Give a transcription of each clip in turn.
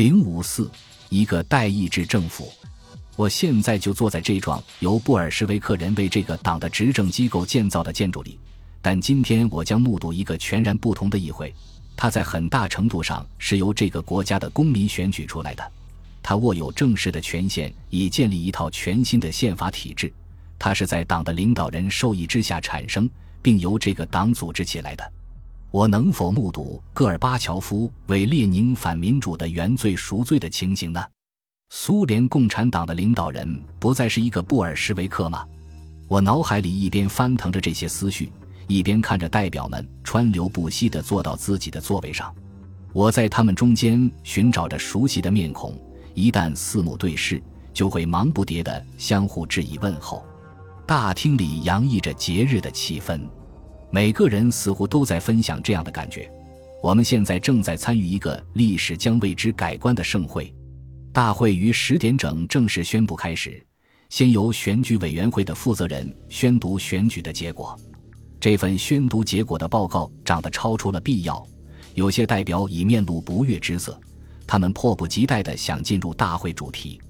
零五四，一个代议制政府。我现在就坐在这幢由布尔什维克人为这个党的执政机构建造的建筑里，但今天我将目睹一个全然不同的议会。它在很大程度上是由这个国家的公民选举出来的。它握有正式的权限，以建立一套全新的宪法体制。它是在党的领导人授意之下产生，并由这个党组织起来的。我能否目睹戈尔巴乔夫为列宁反民主的原罪赎罪的情形呢？苏联共产党的领导人不再是一个布尔什维克吗？我脑海里一边翻腾着这些思绪，一边看着代表们川流不息地坐到自己的座位上。我在他们中间寻找着熟悉的面孔，一旦四目对视，就会忙不迭地相互致以问候。大厅里洋溢着节日的气氛，每个人似乎都在分享这样的感觉。我们现在正在参与一个历史将为之改观的盛会。大会于十点整正式宣布开始，先由选举委员会的负责人宣读选举的结果。这份宣读结果的报告长得超出了必要，有些代表已面露不悦之色，他们迫不及待地想进入大会主题。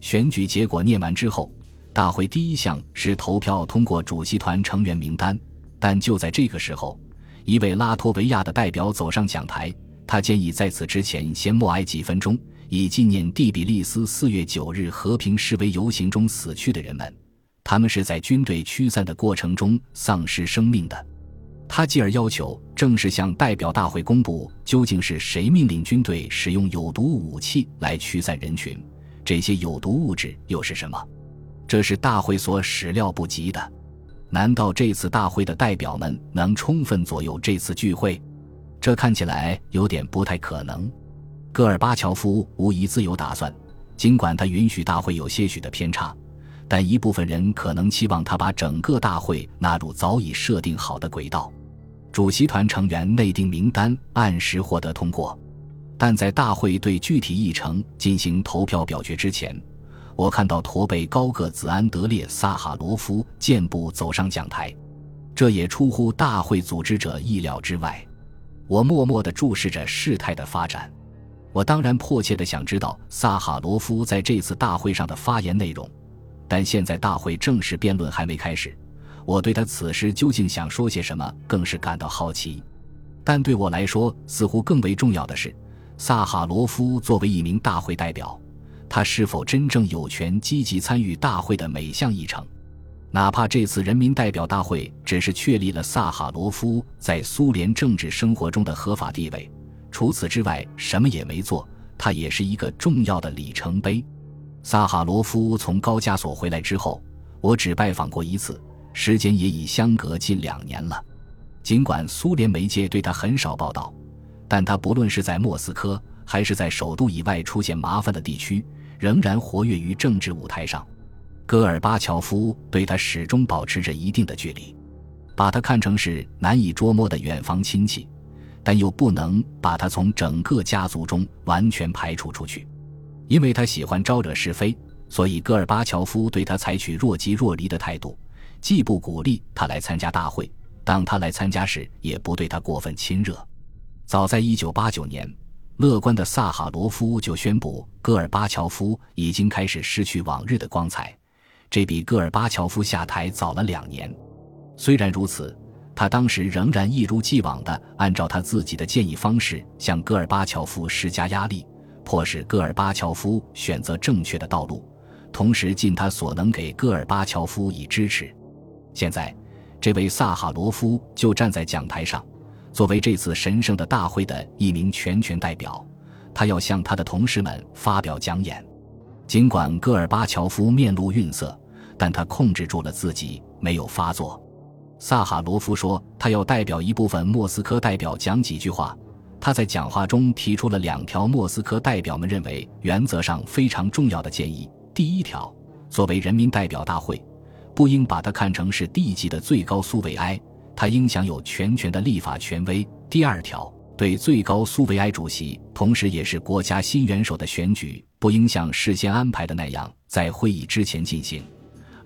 选举结果念完之后，大会第一项是投票通过主席团成员名单。但就在这个时候，一位拉脱维亚的代表走上讲台，他建议在此之前先默哀几分钟。以纪念蒂比利斯四月九日和平示威游行中死去的人们，他们是在军队驱散的过程中丧失生命的。他继而要求正式向代表大会公布，究竟是谁命令军队使用有毒武器来驱散人群？这些有毒物质又是什么？这是大会所始料不及的。难道这次大会的代表们能充分左右这次聚会？这看起来有点不太可能。戈尔巴乔夫无疑自有打算，尽管他允许大会有些许的偏差，但一部分人可能期望他把整个大会纳入早已设定好的轨道。主席团成员内定名单按时获得通过，但在大会对具体议程进行投票表决之前，我看到驼背高个子安德烈·萨哈罗夫健步走上讲台，这也出乎大会组织者意料之外。我默默地注视着事态的发展。我当然迫切地想知道萨哈罗夫在这次大会上的发言内容，但现在大会正式辩论还没开始，我对他此时究竟想说些什么更是感到好奇。但对我来说，似乎更为重要的是，萨哈罗夫作为一名大会代表，他是否真正有权积极参与大会的每项议程？哪怕这次人民代表大会只是确立了萨哈罗夫在苏联政治生活中的合法地位。除此之外，什么也没做。他也是一个重要的里程碑。萨哈罗夫从高加索回来之后，我只拜访过一次，时间也已相隔近两年了。尽管苏联媒介对他很少报道，但他不论是在莫斯科，还是在首都以外出现麻烦的地区，仍然活跃于政治舞台上。戈尔巴乔夫对他始终保持着一定的距离，把他看成是难以捉摸的远房亲戚。但又不能把他从整个家族中完全排除出去，因为他喜欢招惹是非，所以戈尔巴乔夫对他采取若即若离的态度，既不鼓励他来参加大会，当他来参加时也不对他过分亲热。早在1989年，乐观的萨哈罗夫就宣布戈尔巴乔夫已经开始失去往日的光彩，这比戈尔巴乔夫下台早了两年。虽然如此。他当时仍然一如既往地按照他自己的建议方式向戈尔巴乔夫施加压力，迫使戈尔巴乔夫选择正确的道路，同时尽他所能给戈尔巴乔夫以支持。现在，这位萨哈罗夫就站在讲台上，作为这次神圣的大会的一名全权代表，他要向他的同事们发表讲演。尽管戈尔巴乔夫面露愠色，但他控制住了自己，没有发作。萨哈罗夫说：“他要代表一部分莫斯科代表讲几句话。他在讲话中提出了两条莫斯科代表们认为原则上非常重要的建议。第一条，作为人民代表大会，不应把它看成是地级的最高苏维埃，他应享有全权的立法权威。第二条，对最高苏维埃主席，同时也是国家新元首的选举，不应像事先安排的那样在会议之前进行，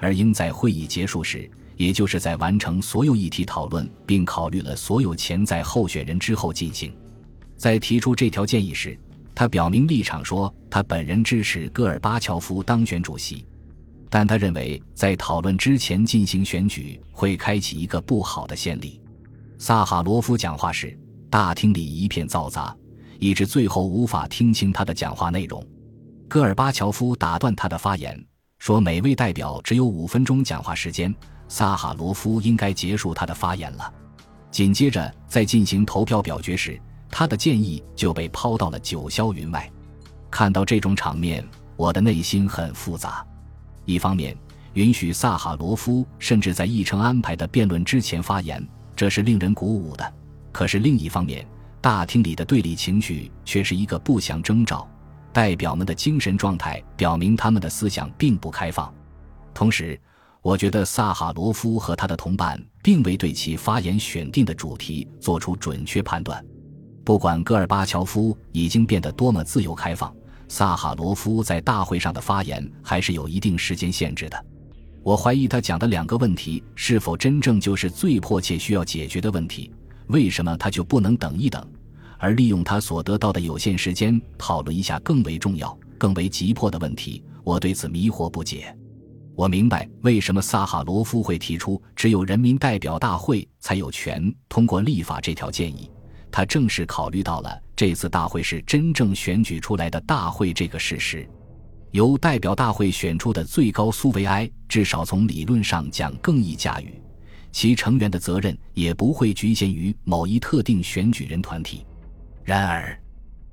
而应在会议结束时。”也就是在完成所有议题讨论并考虑了所有潜在候选人之后进行。在提出这条建议时，他表明立场说，他本人支持戈尔巴乔夫当选主席，但他认为在讨论之前进行选举会开启一个不好的先例。萨哈罗夫讲话时，大厅里一片嘈杂，以致最后无法听清他的讲话内容。戈尔巴乔夫打断他的发言，说：“每位代表只有五分钟讲话时间，萨哈罗夫应该结束他的发言了。”紧接着，在进行投票表决时。他的建议就被抛到了九霄云外。看到这种场面，我的内心很复杂。一方面，允许萨哈罗夫甚至在议程安排的辩论之前发言，这是令人鼓舞的；可是另一方面，大厅里的对立情绪却是一个不祥征兆。代表们的精神状态表明他们的思想并不开放。同时，我觉得萨哈罗夫和他的同伴并未对其发言选定的主题做出准确判断。不管戈尔巴乔夫已经变得多么自由开放，萨哈罗夫在大会上的发言还是有一定时间限制的。我怀疑他讲的两个问题是否真正就是最迫切需要解决的问题？为什么他就不能等一等，而利用他所得到的有限时间讨论一下更为重要、更为急迫的问题？我对此迷惑不解。我明白为什么萨哈罗夫会提出只有人民代表大会才有权通过立法这条建议。他正是考虑到了这次大会是真正选举出来的大会这个事实，由代表大会选出的最高苏维埃，至少从理论上讲更易驾驭，其成员的责任也不会局限于某一特定选举人团体。然而，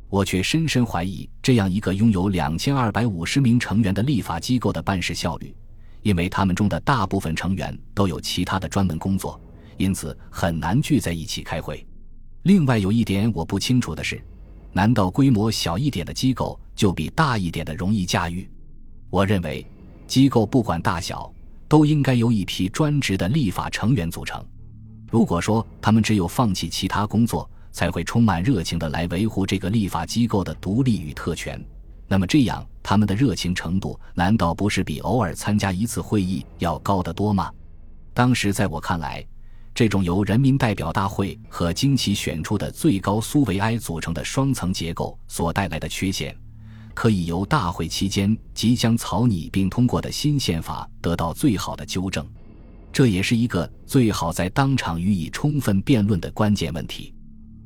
我却深深怀疑这样一个拥有两千二百五十名成员的立法机构的办事效率，因为他们中的大部分成员都有其他的专门工作，因此很难聚在一起开会。另外有一点我不清楚的是，难道规模小一点的机构就比大一点的容易驾驭？我认为，机构不管大小，都应该由一批专职的立法成员组成。如果说他们只有放弃其他工作，才会充满热情的来维护这个立法机构的独立与特权，那么这样他们的热情程度难道不是比偶尔参加一次会议要高得多吗？当时在我看来。这种由人民代表大会和经其选出的最高苏维埃组成的双层结构所带来的缺陷，可以由大会期间即将草拟并通过的新宪法得到最好的纠正。这也是一个最好在当场予以充分辩论的关键问题。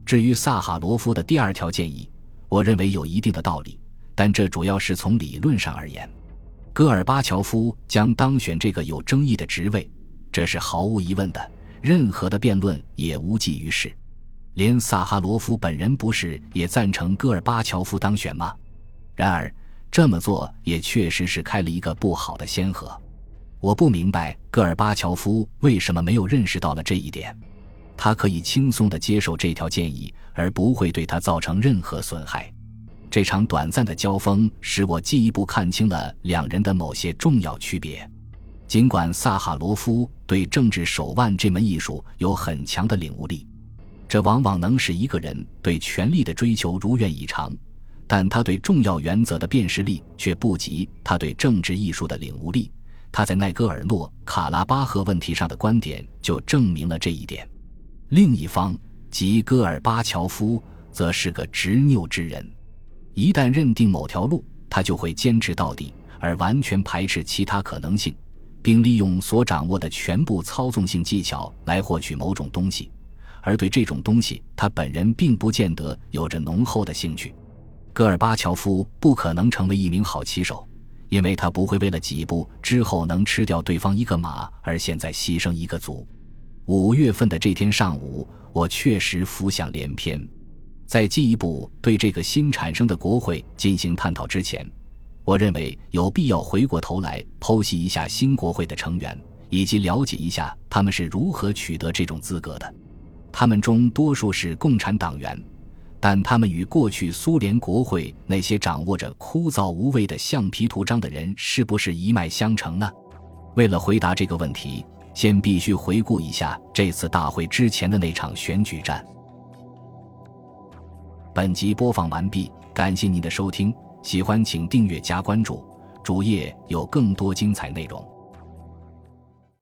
至于萨哈罗夫的第二条建议，我认为有一定的道理，但这主要是从理论上而言。戈尔巴乔夫将当选这个有争议的职位，这是毫无疑问的。任何的辩论也无济于事，连萨哈罗夫本人不是也赞成戈尔巴乔夫当选吗？然而这么做也确实是开了一个不好的先河。我不明白戈尔巴乔夫为什么没有认识到了这一点。他可以轻松地接受这条建议，而不会对他造成任何损害。这场短暂的交锋使我进一步看清了两人的某些重要区别。尽管萨哈罗夫对政治手腕这门艺术有很强的领悟力，这往往能使一个人对权力的追求如愿以偿，但他对重要原则的辨识力却不及他对政治艺术的领悟力。他在奈戈尔诺卡拉巴赫问题上的观点就证明了这一点。另一方，即戈尔巴乔夫，则是个执拗之人，一旦认定某条路，他就会坚持到底，而完全排斥其他可能性。并利用所掌握的全部操纵性技巧来获取某种东西，而对这种东西，他本人并不见得有着浓厚的兴趣。戈尔巴乔夫不可能成为一名好棋手，因为他不会为了几步之后能吃掉对方一个马而现在牺牲一个卒。五月份的这天上午，我确实浮想联翩。在进一步对这个新产生的国会进行探讨之前。我认为有必要回过头来剖析一下新国会的成员，以及了解一下他们是如何取得这种资格的。他们中多数是共产党员，但他们与过去苏联国会那些掌握着枯燥无味的橡皮图章的人是不是一脉相承呢？为了回答这个问题，先必须回顾一下这次大会之前的那场选举战。本集播放完毕，感谢您的收听。喜欢请订阅加关注，主页有更多精彩内容。